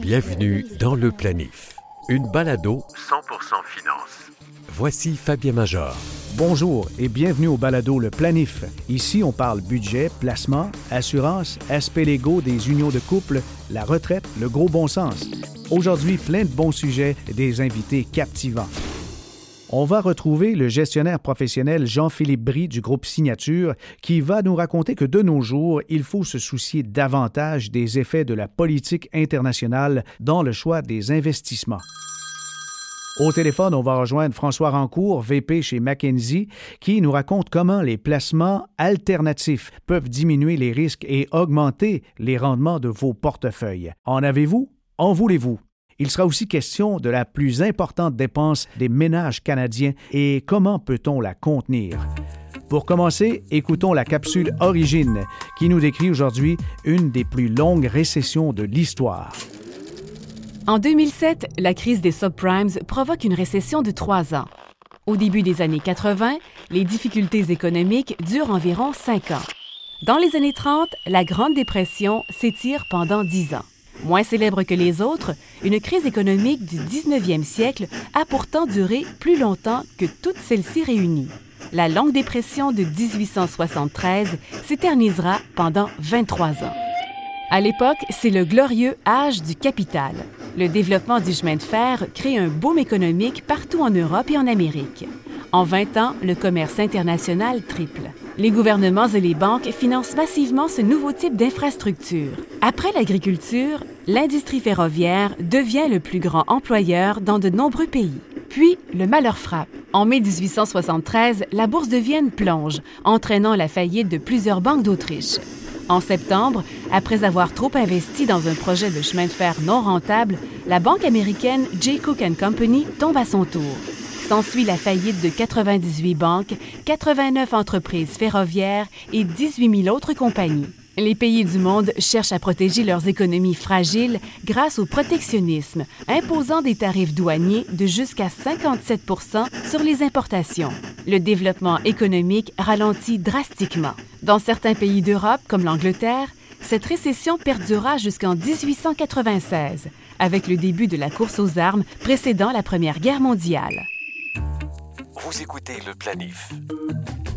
Bienvenue dans le planif. Une balado 100% finance. Voici Fabien Major. Bonjour et bienvenue au balado Le Planif. Ici, on parle budget, placement, assurance, aspects légaux des unions de couple, la retraite, le gros bon sens. Aujourd'hui, plein de bons sujets et des invités captivants. On va retrouver le gestionnaire professionnel Jean-Philippe Brie du groupe Signature qui va nous raconter que de nos jours, il faut se soucier davantage des effets de la politique internationale dans le choix des investissements. Au téléphone, on va rejoindre François Rancourt, VP chez McKinsey, qui nous raconte comment les placements alternatifs peuvent diminuer les risques et augmenter les rendements de vos portefeuilles. En avez-vous? En voulez-vous? Il sera aussi question de la plus importante dépense des ménages canadiens et comment peut-on la contenir? Pour commencer, écoutons la capsule Origine qui nous décrit aujourd'hui une des plus longues récessions de l'histoire. En 2007, la crise des subprimes provoque une récession de trois ans. Au début des années 80, les difficultés économiques durent environ cinq ans. Dans les années 30, la Grande Dépression s'étire pendant dix ans. Moins célèbre que les autres, une crise économique du 19e siècle a pourtant duré plus longtemps que toutes celles-ci réunies. La longue dépression de 1873 s'éternisera pendant 23 ans. À l'époque, c'est le glorieux âge du capital. Le développement du chemin de fer crée un boom économique partout en Europe et en Amérique. En 20 ans, le commerce international triple. Les gouvernements et les banques financent massivement ce nouveau type d'infrastructure. Après l'agriculture, l'industrie ferroviaire devient le plus grand employeur dans de nombreux pays. Puis, le malheur frappe. En mai 1873, la bourse de Vienne plonge, entraînant la faillite de plusieurs banques d'Autriche. En septembre, après avoir trop investi dans un projet de chemin de fer non rentable, la banque américaine J. Cook Company tombe à son tour. S'ensuit la faillite de 98 banques, 89 entreprises ferroviaires et 18 000 autres compagnies. Les pays du monde cherchent à protéger leurs économies fragiles grâce au protectionnisme, imposant des tarifs douaniers de jusqu'à 57% sur les importations. Le développement économique ralentit drastiquement. Dans certains pays d'Europe, comme l'Angleterre, cette récession perdura jusqu'en 1896, avec le début de la course aux armes précédant la Première Guerre mondiale. Vous écoutez le planif.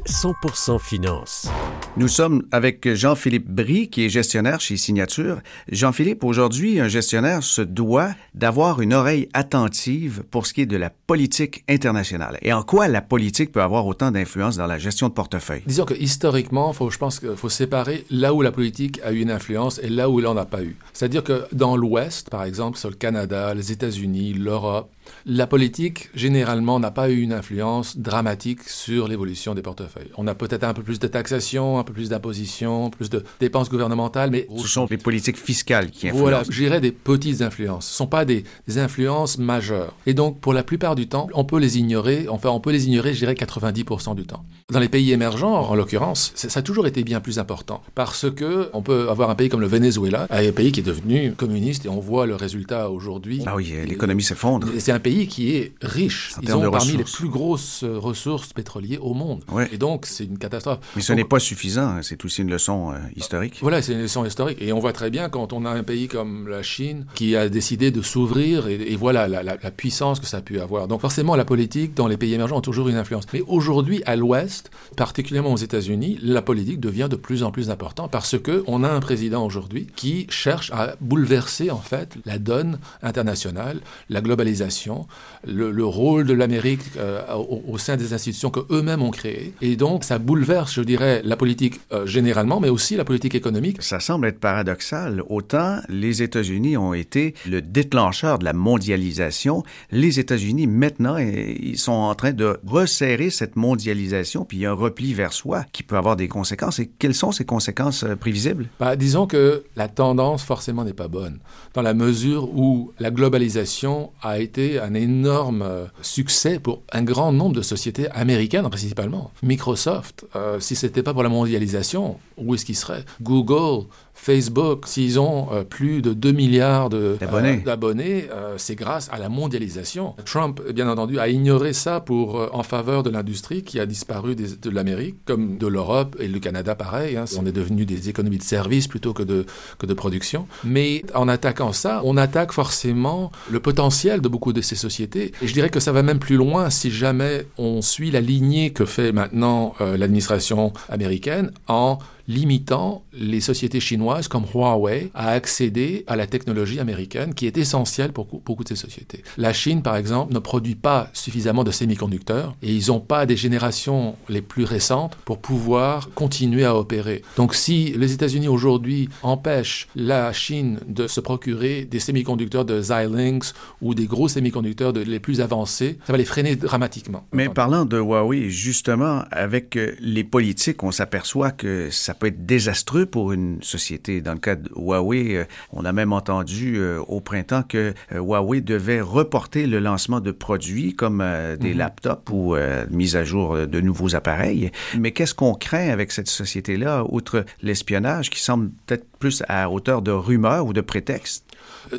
100% finance. Nous sommes avec Jean-Philippe Brie, qui est gestionnaire chez Signature. Jean-Philippe, aujourd'hui, un gestionnaire se doit d'avoir une oreille attentive pour ce qui est de la politique internationale. Et en quoi la politique peut avoir autant d'influence dans la gestion de portefeuille? Disons que historiquement, faut, je pense qu'il faut séparer là où la politique a eu une influence et là où elle n'en a pas eu. C'est-à-dire que dans l'Ouest, par exemple, sur le Canada, les États-Unis, l'Europe, la politique, généralement, n'a pas eu une influence dramatique sur l'évolution des portefeuilles. On a peut-être un peu plus de taxation, un peu plus d'imposition, plus de dépenses gouvernementales, mais... Ce sont les politiques fiscales qui influencent. Voilà, je des petites influences. Ce ne sont pas des, influences majeures. Et donc, pour la plupart du temps, on peut les ignorer, enfin, on peut les ignorer, je dirais, 90% du temps. Dans les pays émergents, en l'occurrence, ça a toujours été bien plus important. Parce que on peut avoir un pays comme le Venezuela, un pays qui est devenu communiste, et on voit le résultat aujourd'hui. Ah oui, l'économie s'effondre. Pays qui est riche. Ils ont parmi les plus grosses ressources pétrolières au monde. Et donc, c'est une catastrophe. Mais ce n'est pas suffisant. Hein. C'est aussi une leçon euh, historique. Voilà, c'est une leçon historique. Et on voit très bien quand on a un pays comme la Chine qui a décidé de s'ouvrir et, voilà la, la, puissance que ça a pu avoir. Donc, forcément, la politique dans les pays émergents a toujours une influence. Mais aujourd'hui, à l'Ouest, particulièrement aux États-Unis, la politique devient de plus en plus importante parce que on a un président aujourd'hui qui cherche à bouleverser en fait la donne internationale, la globalisation, le, rôle de l'Amérique euh, au, sein des institutions que eux-mêmes ont créées. Et donc, ça bouleverse, je dirais, la politique euh, généralement, mais aussi la politique économique. Ça semble être paradoxal. Autant les États-Unis ont été le déclencheur de la mondialisation, les États-Unis maintenant, ils sont en train de resserrer cette mondialisation, puis il y a un repli vers soi qui peut avoir des conséquences. Et quelles sont ces conséquences euh, prévisibles? Bah, disons que la tendance forcément n'est pas bonne, dans la mesure où la globalisation a été un énorme euh, succès pour un grand nombre de sociétés américaines principalement. Microsoft, euh, si ce n'était pas pour la mondialisation, où est-ce qu'il serait? Google, Facebook, s'ils ont euh, plus de 2 milliards d'abonnés, c'est grâce à la mondialisation. Trump, bien entendu, a ignoré ça pour, en faveur de l'industrie qui a disparu de l'Amérique, comme de l'Europe et le Canada, pareil. Hein. On est devenu des économies de services plutôt que de, que de production. Mais en attaquant ça, on attaque forcément le potentiel de beaucoup de ces sociétés. Et je dirais que ça va même plus loin si jamais on suit la lignée que fait maintenant l'administration américaine en limitant les sociétés chinoises comme Huawei à accéder à la technologie américaine qui est essentielle pour beaucoup de ces sociétés. La Chine, par exemple, ne produit pas suffisamment de semi-conducteurs et ils n'ont pas des générations les plus récentes pour pouvoir continuer à opérer. Donc si les États-Unis aujourd'hui empêchent la Chine de se procurer des semi-conducteurs de Xilinx ou des gros semi-conducteurs les plus avancés, ça va les freiner dramatiquement. Mais parlant de Huawei, justement, avec euh, les politiques, on s'aperçoit que ça peut être désastreux pour une société. Dans le cas de Huawei, euh, on a même entendu euh, au printemps que euh, Huawei devait reporter le lancement de produits comme des mhm. laptops ou mise à jour de nouveaux appareils. Mais qu'est-ce qu'on craint avec cette société-là, outre l'espionnage qui semble peut-être plus à hauteur de rumeurs ou de prétextes?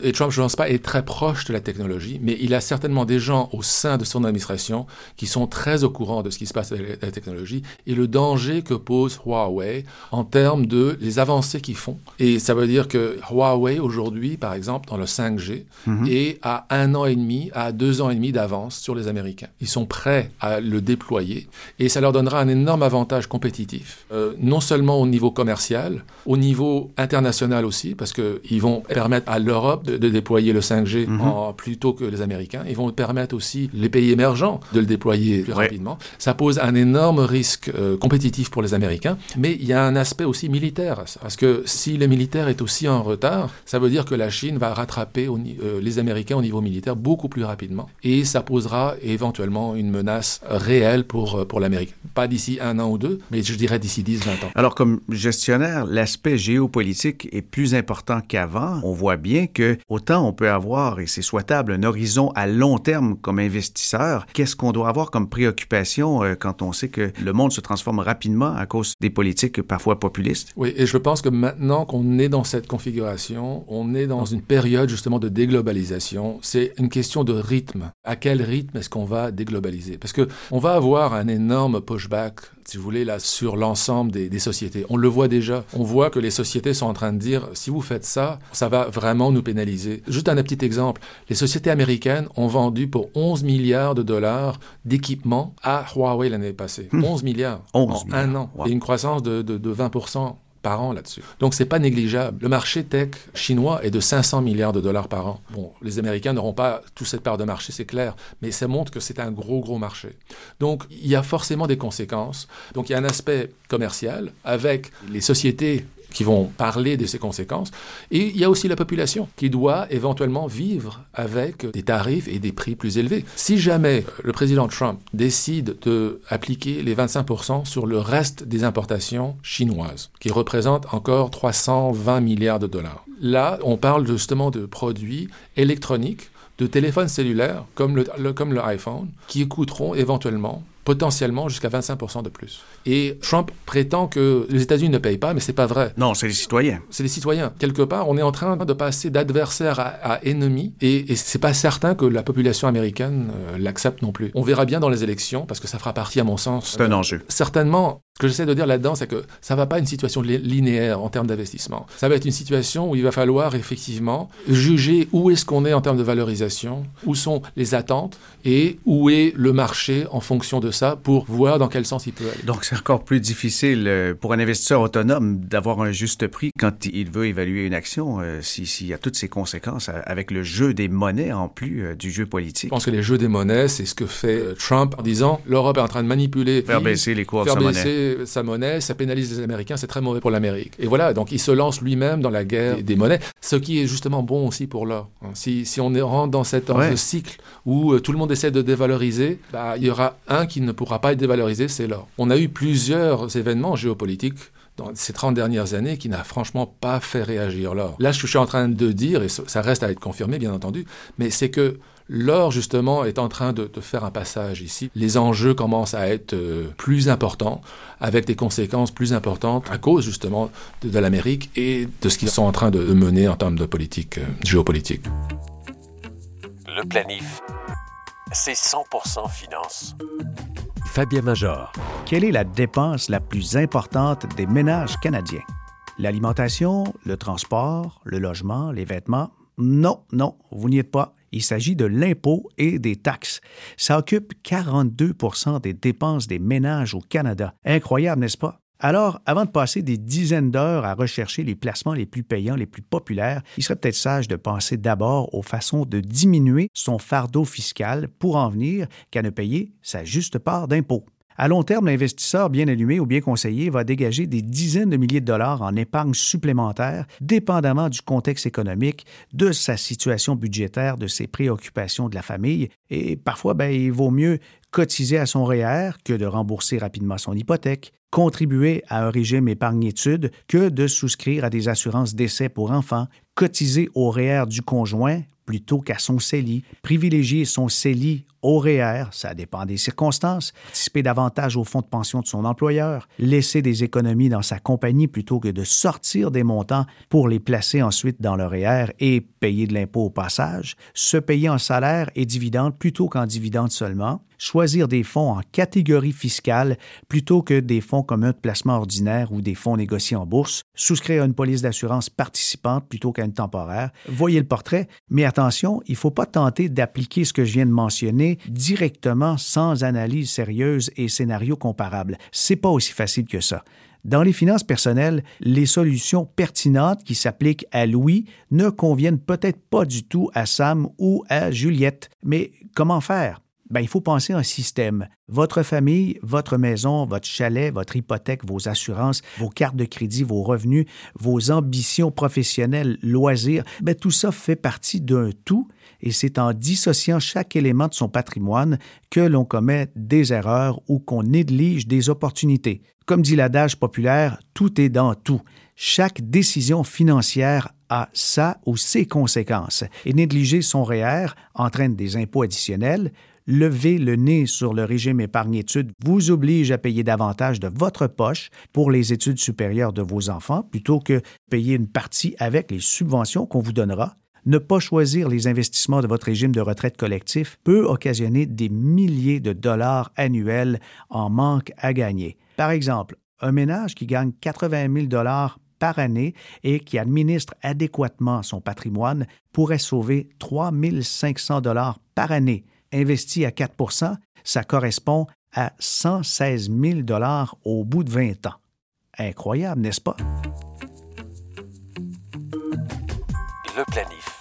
Et Trump, je ne pense pas, est très proche de la technologie, mais il a certainement des gens au sein de son administration qui sont très au courant de ce qui se passe avec la technologie et le danger que pose Huawei en termes de les avancées qu'ils font. Et ça veut dire que Huawei, aujourd'hui, par exemple, dans le 5G, mhm. est à un an et demi, à deux ans et demi d'avance sur les Américains. Ils sont prêts à le déployer et ça leur donnera un énorme avantage compétitif, euh, non seulement au niveau commercial, au niveau international aussi, parce qu'ils vont permettre à l'Europe de, déployer le 5G mhm. en, plutôt que les Américains. Ils vont permettre aussi les pays émergents de le déployer plus rapidement. Ça pose un énorme risque euh, compétitif pour les Américains, mais il y a un aspect aussi militaire Parce que si le militaire est aussi en retard, ça veut dire que la Chine va rattraper euh, les Américains au niveau militaire beaucoup plus rapidement. Et ça posera éventuellement une menace réelle pour, euh, pour l'Amérique. Pas d'ici un an ou deux, mais je dirais d'ici 10, 20 ans. Alors, comme gestionnaire, l'aspect géopolitique est plus important qu'avant. On voit bien que autant on peut avoir, et c'est souhaitable, un horizon à long terme comme investisseur, qu'est-ce qu'on doit avoir comme préoccupation euh, quand on sait que le monde se transforme rapidement à cause des politiques parfois populistes? Oui, et je pense que maintenant qu'on est dans cette configuration, on est dans une période justement de déglobalisation. C'est une question de rythme. À quel rythme est-ce qu'on va déglobaliser? Parce que on va avoir un énorme pushback si vous voulez, là, sur l'ensemble des, des, sociétés. On le voit déjà. On voit que les sociétés sont en train de dire, si vous faites ça, ça va vraiment nous pénaliser. Juste un petit exemple. Les sociétés américaines ont vendu pour 11 milliards de dollars d'équipements à Huawei l'année passée. 11 hmm. milliards 11 en un an. Et une croissance de, de, de 20% par an là-dessus. Donc c'est pas négligeable. Le marché tech chinois est de 500 milliards de dollars par an. Bon, les Américains n'auront pas toute cette part de marché, c'est clair, mais ça montre que c'est un gros gros marché. Donc il y a forcément des conséquences. Donc il y a un aspect commercial avec les sociétés qui vont parler de ces conséquences. Et il y a aussi la population qui doit éventuellement vivre avec des tarifs et des prix plus élevés. Si jamais le président Trump décide d'appliquer les 25% sur le reste des importations chinoises, qui représentent encore 320 milliards de dollars, là, on parle justement de produits électroniques de téléphones cellulaires comme le, comme le iPhone qui coûteront éventuellement potentiellement jusqu'à 25% de plus. Et Trump prétend que les États-Unis ne payent pas, mais c'est pas vrai. Non, c'est les citoyens. C'est les citoyens. Quelque part, on est en train de passer d'adversaire à, ennemi, et, et c'est pas certain que la population américaine euh, l'accepte non plus. On verra bien dans les élections, parce que ça fera partie, à mon sens. C'est un enjeu. Certainement, ce que j'essaie de dire là-dedans, c'est que ça va pas une situation linéaire en termes d'investissement. Ça va être une situation où il va falloir effectivement juger où est-ce qu'on est en termes de valorisation, où sont les attentes et où est le marché en fonction de ça pour voir dans quel sens il peut aller. Donc c'est encore plus difficile euh, pour un investisseur autonome d'avoir un juste prix quand il veut évaluer une action euh, s'il y a toutes ces conséquences euh, avec le jeu des monnaies en plus du jeu politique. Je pense que les jeux des monnaies, c'est ce que fait Trump en disant l'Europe est en train de manipuler, faire baisser les cours de sa monnaie sa monnaie, ça pénalise les Américains, c'est très mauvais pour l'Amérique. Et voilà, donc il se lance lui-même dans la guerre des, monnaies, ce qui est justement bon aussi pour l'or. Hein. Si, si, on rentre dans, cette, ce cycle où euh, tout le monde essaie de dévaloriser, bah, il y aura un qui ne pourra pas être dévalorisé, c'est l'or. On a eu plusieurs événements géopolitiques dans ces 30 dernières années qui n'a franchement pas fait réagir l'or. Là, je suis en train de dire, et ça reste à être confirmé bien entendu, mais c'est que L'or, justement, est en train de, faire un passage ici. Les enjeux commencent à être euh, plus importants, avec des conséquences plus importantes à cause, justement, de, l'Amérique et de ce qu'ils sont en train de, mener en termes de politique euh, géopolitique. Le planif, c'est 100% finance. Fabien Major. Quelle est la dépense la plus importante des ménages canadiens? L'alimentation, le transport, le logement, les vêtements? Non, non, vous n'y êtes pas. Il s'agit de l'impôt et des taxes. Ça occupe 42% des dépenses des ménages au Canada. Incroyable, n'est-ce pas? Alors, avant de passer des dizaines d'heures à rechercher les placements les plus payants, les plus populaires, il serait peut-être sage de penser d'abord aux façons de diminuer son fardeau fiscal pour en venir qu'à ne payer sa juste part d'impôt. À long terme, l'investisseur bien allumé ou bien conseillé va dégager des dizaines de milliers de dollars en épargne supplémentaire, dépendamment du contexte économique, de sa situation budgétaire, de ses préoccupations de la famille. Et parfois, ben, il vaut mieux cotiser à son REER que de rembourser rapidement son hypothèque, contribuer à un régime épargne-études que de souscrire à des assurances d'essai pour enfants, cotiser au REER du conjoint plutôt qu'à son CELI, privilégier son CELI au REER, ça dépend des circonstances, participer davantage au fonds de pension de son employeur, laisser des économies dans sa compagnie plutôt que de sortir des montants pour les placer ensuite dans le et payer de l'impôt au passage, se payer en salaire et dividendes plutôt qu'en dividendes seulement, choisir des fonds en catégorie fiscale plutôt que des fonds communs de placement ordinaire ou des fonds négociés en bourse, souscrire à une police d'assurance participante plutôt qu'à une temporaire. Voyez le portrait, mais attention, il ne faut pas tenter d'appliquer ce que je viens de mentionner directement sans analyse sérieuse et scénario comparable. C'est pas aussi facile que ça. Dans les finances personnelles, les solutions pertinentes qui s'appliquent à Louis ne conviennent peut-être pas du tout à Sam ou à Juliette. Mais comment faire? Ben, il faut penser un système. Votre famille, votre maison, votre chalet, votre hypothèque, vos assurances, vos cartes de crédit, vos revenus, vos ambitions professionnelles, loisirs, ben, tout ça fait partie d'un tout et c'est en dissociant chaque élément de son patrimoine que l'on commet des erreurs ou qu'on néglige des opportunités. Comme dit l'adage populaire, tout est dans tout. Chaque décision financière a sa ou ses conséquences et négliger son REER entraîne des impôts additionnels, lever le nez sur le régime épargne-études vous oblige à payer davantage de votre poche pour les études supérieures de vos enfants plutôt que payer une partie avec les subventions qu'on vous donnera. Ne pas choisir les investissements de votre régime de retraite collectif peut occasionner des milliers de dollars annuels en manque à gagner. Par exemple, un ménage qui gagne 80 000 dollars par année et qui administre adéquatement son patrimoine pourrait sauver 3 500 dollars par année investi à 4% ça correspond à 116 000 au bout de 20 ans. Incroyable, n'est-ce pas? Le planif.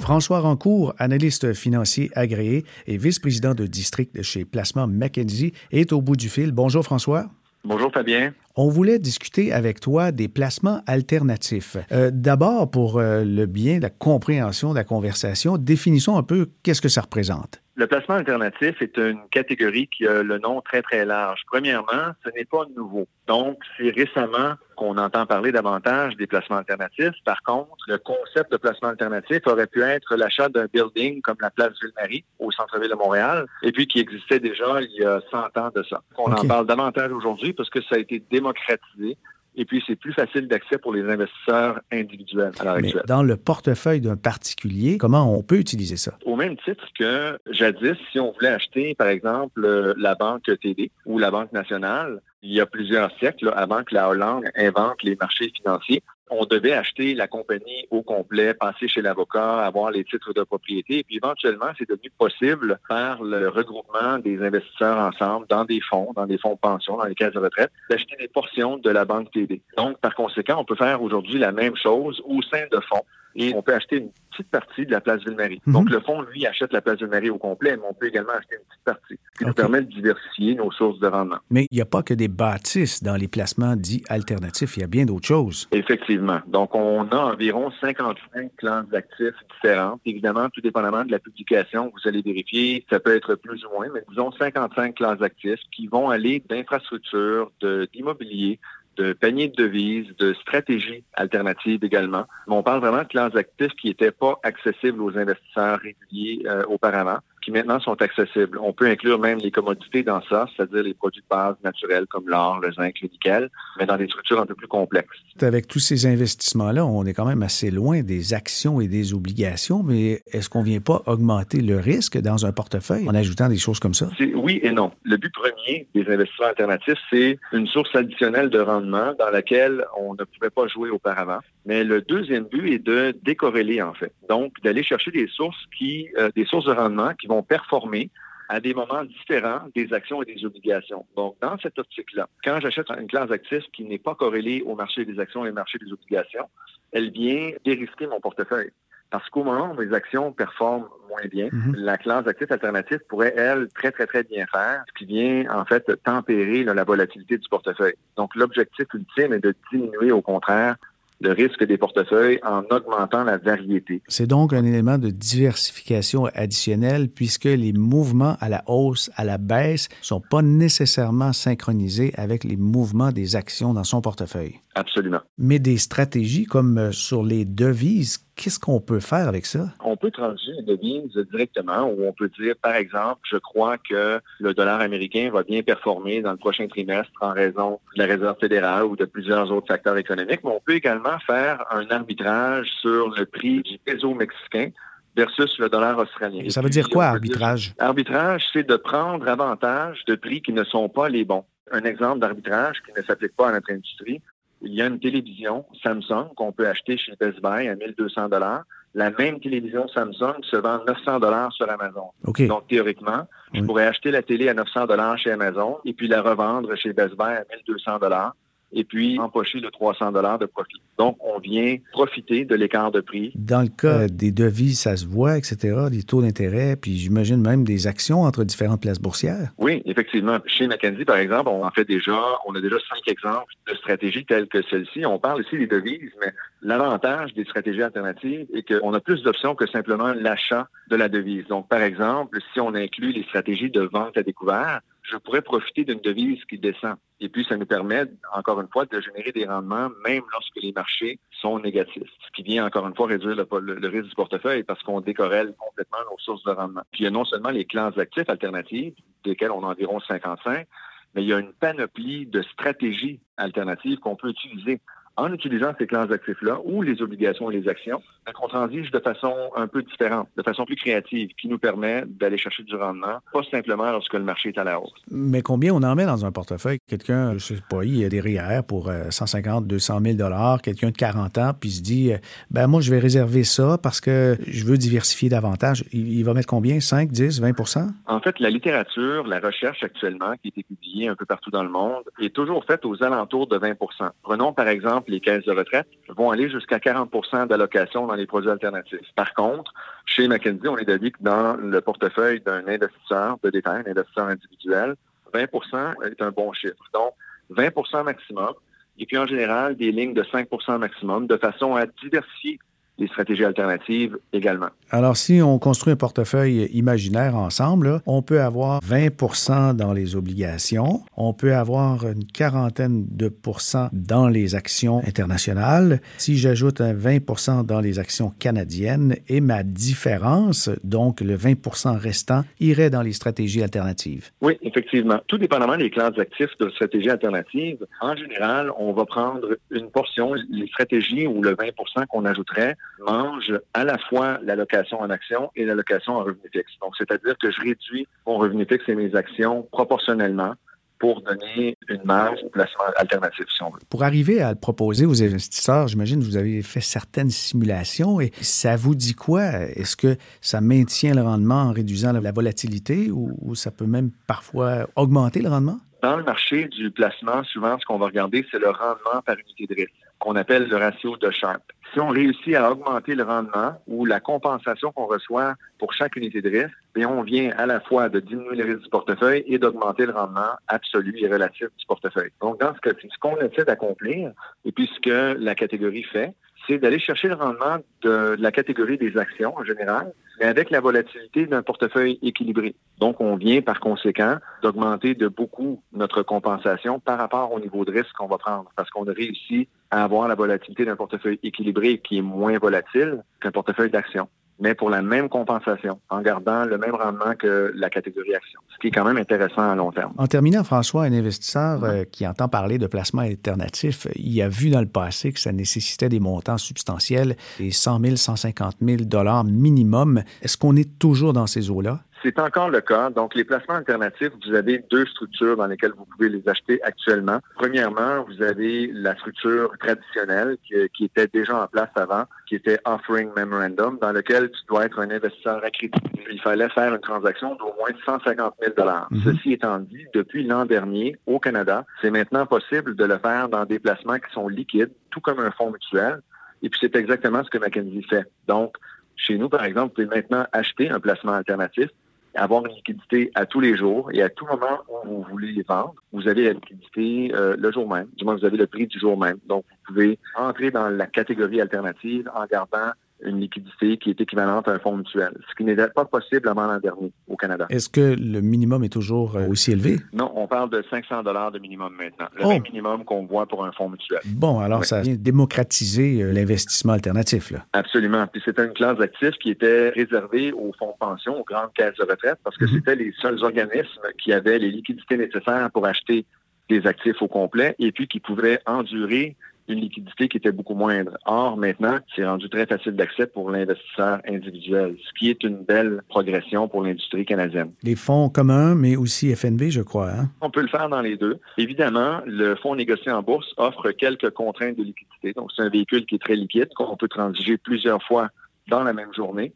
François Rancourt, analyste financier agréé et vice-président de district chez Placement McKenzie, est au bout du fil. Bonjour François. Bonjour Fabien. On voulait discuter avec toi des placements alternatifs. Euh, d'abord, pour euh, le bien, la compréhension de la conversation, définissons un peu qu'est-ce que ça représente. Le placement alternatif est une catégorie qui a le nom très, très large. Premièrement, ce n'est pas nouveau. Donc, c'est récemment qu'on entend parler davantage des placements alternatifs. Par contre, le concept de placement alternatif aurait pu être l'achat d'un building comme la place Ville-Marie au centre-ville de Montréal, et puis qui existait déjà il y a 100 ans de ça. On en parle davantage aujourd'hui parce que ça a été démocratisé et puis, c'est plus facile d'accès pour les investisseurs individuels à l'heure actuelle. Dans le portefeuille d'un particulier, comment on peut utiliser ça? Au même titre que jadis, si on voulait acheter, par exemple, la banque TD ou la Banque nationale, il y a plusieurs siècles, avant que la Hollande invente les marchés financiers, on devait acheter la compagnie au complet, passer chez l'avocat, avoir les titres de propriété. Et puis éventuellement, c'est devenu possible par le regroupement des investisseurs ensemble dans des fonds, dans des fonds de pension, dans les caisses de retraite, d'acheter des portions de la banque TD. Donc, par conséquent, on peut faire aujourd'hui la même chose au sein de fonds et on peut acheter une petite partie de la place Ville-Marie. Mhm. Donc, le fonds, lui, achète la place Ville-Marie au complet, mais on peut également acheter une petite partie, ce qui nous permet de diversifier nos sources de rendement. Mais il n'y a pas que des bâtisses dans les placements dits alternatifs, il y a bien d'autres choses. Effectivement. Donc, on a environ 55 classes d'actifs différentes. Évidemment, tout dépendamment de la publication, vous allez vérifier, ça peut être plus ou moins, mais disons 55 classes d'actifs qui vont aller d'infrastructures, d'immobilier, de panier de devises, de stratégies alternatives également. Mais on parle vraiment de classes d'actifs qui n'étaient pas accessibles aux investisseurs réguliers euh, auparavant qui maintenant sont accessibles. On peut inclure même les commodités dans ça, c'est-à-dire les produits de base naturels comme l'or, le zinc, le nickel, mais dans des structures un peu plus complexes. Avec tous ces investissements-là, on est quand même assez loin des actions et des obligations, mais est-ce qu'on ne vient pas augmenter le risque dans un portefeuille en ajoutant des choses comme ça? Oui et non. Le but premier des investissements alternatifs, c'est une source additionnelle de rendement dans laquelle on ne pouvait pas jouer auparavant. Mais le deuxième but est de décorréler, en fait. Donc, d'aller chercher des sources qui, euh, des sources de rendement qui vont performer à des moments différents des actions et des obligations. Donc, dans cette optique-là, quand j'achète une classe d'actifs qui n'est pas corrélée au marché des actions et au marché des obligations, elle vient dérisquer mon portefeuille. Parce qu'au moment où mes actions performent moins bien, mhm. la classe d'actifs alternatifs pourrait, elle, très, très, très bien faire, ce qui vient, en fait, tempérer la volatilité du portefeuille. Donc, l'objectif ultime est de diminuer, au contraire, le risque des portefeuilles en augmentant la variété. C'est donc un élément de diversification additionnelle puisque les mouvements à la hausse, à la baisse sont pas nécessairement synchronisés avec les mouvements des actions dans son portefeuille. Absolument. Mais des stratégies comme euh, sur les devises, qu'est-ce qu'on peut faire avec ça? On peut transiger les devises directement ou on peut dire, par exemple, je crois que le dollar américain va bien performer dans le prochain trimestre en raison de la Réserve fédérale ou de plusieurs autres facteurs économiques. Mais on peut également faire un arbitrage sur le prix du peso mexicain versus le dollar australien. ça veut dire quoi, arbitrage? arbitrage, c'est de prendre avantage de prix qui ne sont pas les bons. Un exemple d'arbitrage qui ne s'applique pas à notre industrie, il y a une télévision Samsung qu'on peut acheter chez Best Buy à 1200 dollars. La même télévision Samsung se vend 900 dollars sur Amazon. Donc théoriquement, je pourrais acheter la télé à 900 dollars chez Amazon et puis la revendre chez Best Buy à 1200 dollars et puis empocher de 300 dollars de profit. Donc, on vient profiter de l'écart de prix. Dans le cas des devises, ça se voit, etc., des taux d'intérêt, puis j'imagine même des actions entre différentes places boursières. Oui, effectivement. Chez McKenzie, par exemple, on en fait déjà, on a déjà cinq exemples de stratégies telles que celle-ci. On parle aussi des devises, mais l'avantage des stratégies alternatives est qu'on a plus d'options que simplement l'achat de la devise. Donc, par exemple, si on inclut les stratégies de vente à découvert, je pourrais profiter d'une devise qui descend. Et puis, ça nous permet, encore une fois, de générer des rendements, même lorsque les marchés sont négatifs. Ce qui vient, encore une fois, réduire le, risque du portefeuille parce qu'on décorrèle complètement nos sources de rendement. Puis, il y a non seulement les classes d'actifs alternatives, desquelles on a environ 55, mais il y a une panoplie de stratégies alternatives qu'on peut utiliser en utilisant ces classes d'actifs-là ou les obligations et les actions, qu'on transige de façon un peu différente, de façon plus créative, qui nous permet d'aller chercher du rendement, pas simplement lorsque le marché est à la hausse. Mais combien on en met dans un portefeuille? Quelqu'un, je sais pas, il y a des RIER pour 150, 200 000 quelqu'un de 40 ans, puis se dit, euh, ben moi, je vais réserver ça parce que je veux diversifier davantage. Il, va mettre combien? 5, 10, 20% En fait, la littérature, la recherche actuellement, qui a été publiée un peu partout dans le monde, est toujours faite aux alentours de 20% Prenons par exemple les caisses de retraite, vont aller jusqu'à 40% d'allocation dans les produits alternatifs. Par contre, chez McKinsey, on est d'avis que dans le portefeuille d'un investisseur de détail, un investisseur individuel, 20% est un bon chiffre. Donc, 20% maximum. Et puis, en général, des lignes de 5% maximum de façon à diversifier des stratégies alternatives également. Alors, si on construit un portefeuille imaginaire ensemble, on peut avoir 20% dans les obligations, on peut avoir une quarantaine de pourcents dans les actions internationales. Si j'ajoute un 20% dans les actions canadiennes et ma différence, donc le 20% restant, irait dans les stratégies alternatives. Oui, effectivement. Tout dépendamment des classes d'actifs de stratégies alternatives, en général, on va prendre une portion, les stratégies ou le 20% qu'on ajouterait mange à la fois l'allocation en actions et l'allocation en revenu fixe. Donc, c'est-à-dire que je réduis mon revenu fixe et mes actions proportionnellement pour donner une marge de placement alternatif, si on veut. Pour arriver à le proposer aux investisseurs, j'imagine que vous avez fait certaines simulations et ça vous dit quoi? Est-ce que ça maintient le rendement en réduisant la volatilité ou ça peut même parfois augmenter le rendement? Dans le marché du placement, souvent, ce qu'on va regarder, c'est le rendement par unité de risque. Qu'on appelle le ratio de Sharpe. Si on réussit à augmenter le rendement ou la compensation qu'on reçoit pour chaque unité de risque, bien, on vient à la fois de diminuer le risque du portefeuille et d'augmenter le rendement absolu et relatif du portefeuille. Donc, dans ce cas-ci, ce qu'on essaie d'accomplir, et puis ce que la catégorie fait, c'est d'aller chercher le rendement de la catégorie des actions en général, mais avec la volatilité d'un portefeuille équilibré. Donc, on vient par conséquent d'augmenter de beaucoup notre compensation par rapport au niveau de risque qu'on va prendre, parce qu'on a réussi à avoir la volatilité d'un portefeuille équilibré qui est moins volatile qu'un portefeuille d'actions mais pour la même compensation, en gardant le même rendement que la catégorie action, ce qui est quand même intéressant à long terme. En terminant, François, un investisseur euh, qui entend parler de placement alternatif, il a vu dans le passé que ça nécessitait des montants substantiels, des 100 000, 150 000 dollars minimum. Est-ce qu'on est toujours dans ces eaux-là? C'est encore le cas. Donc, les placements alternatifs, vous avez deux structures dans lesquelles vous pouvez les acheter actuellement. Premièrement, vous avez la structure traditionnelle qui, était déjà en place avant, qui était Offering Memorandum, dans lequel tu dois être un investisseur accrédité. Il fallait faire une transaction d'au moins 150 000 mm-hmm. Ceci étant dit, depuis l'an dernier, au Canada, c'est maintenant possible de le faire dans des placements qui sont liquides, tout comme un fonds mutuel. Et puis, c'est exactement ce que Mackenzie fait. Donc, chez nous, par exemple, vous pouvez maintenant acheter un placement alternatif avoir une liquidité à tous les jours et à tout moment où vous voulez les vendre, vous avez la liquidité euh, le jour même. Du moins, vous avez le prix du jour même. Donc, vous pouvez entrer dans la catégorie alternative en gardant une liquidité qui est équivalente à un fonds mutuel, ce qui n'était pas possible avant l'an dernier au Canada. Est-ce que le minimum est toujours euh, aussi élevé? Non, on parle de 500 dollars de minimum maintenant, le oh! minimum qu'on voit pour un fonds mutuel. Bon, alors ça vient démocratiser euh, l'investissement alternatif. Là. Absolument. Puis c'était une classe d'actifs qui était réservée aux fonds de pension, aux grandes caisses de retraite, parce que mhm. c'était les seuls organismes qui avaient les liquidités nécessaires pour acheter des actifs au complet et puis qui pouvaient endurer une liquidité qui était beaucoup moindre. Or, maintenant, c'est rendu très facile d'accès pour l'investisseur individuel, ce qui est une belle progression pour l'industrie canadienne. Les fonds communs, mais aussi FNB, je crois. Hein? On peut le faire dans les deux. Évidemment, le fonds négocié en bourse offre quelques contraintes de liquidité. Donc, c'est un véhicule qui est très liquide, qu'on peut transiger plusieurs fois dans la même journée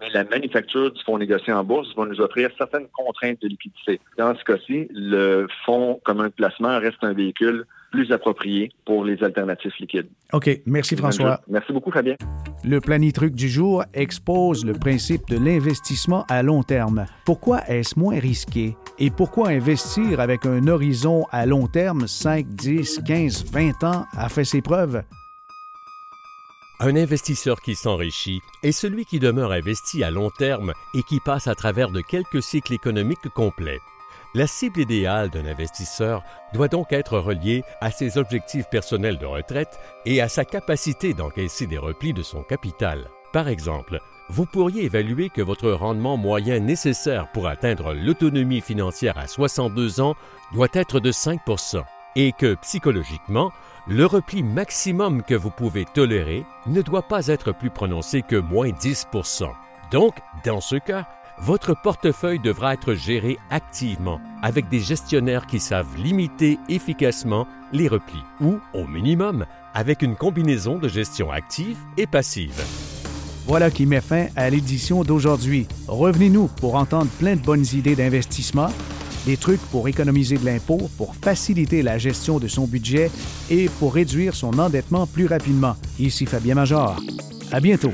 mais la manufacture du fonds négocié en bourse va nous offrir certaines contraintes de liquidité. Dans ce cas-ci, le fonds commun de placement reste un véhicule plus approprié pour les alternatives liquides. OK. Merci, François. Merci beaucoup, Fabien. Le planitruc du jour expose le principe de l'investissement à long terme. Pourquoi est-ce moins risqué? Et pourquoi investir avec un horizon à long terme, 5, 10, 15, 20 ans, a fait ses preuves? Un investisseur qui s'enrichit est celui qui demeure investi à long terme et qui passe à travers de quelques cycles économiques complets. La cible idéale d'un investisseur doit donc être reliée à ses objectifs personnels de retraite et à sa capacité d'encaisser des replis de son capital. Par exemple, vous pourriez évaluer que votre rendement moyen nécessaire pour atteindre l'autonomie financière à 62 ans doit être de 5% et que psychologiquement, le repli maximum que vous pouvez tolérer ne doit pas être plus prononcé que moins 10 Donc, dans ce cas, votre portefeuille devra être géré activement avec des gestionnaires qui savent limiter efficacement les replis ou, au minimum, avec une combinaison de gestion active et passive. Voilà qui met fin à l'édition d'aujourd'hui. Revenez-nous pour entendre plein de bonnes idées d'investissement, des trucs pour économiser de l'impôt, pour faciliter la gestion de son budget et pour réduire son endettement plus rapidement. Ici Fabien Major. À bientôt.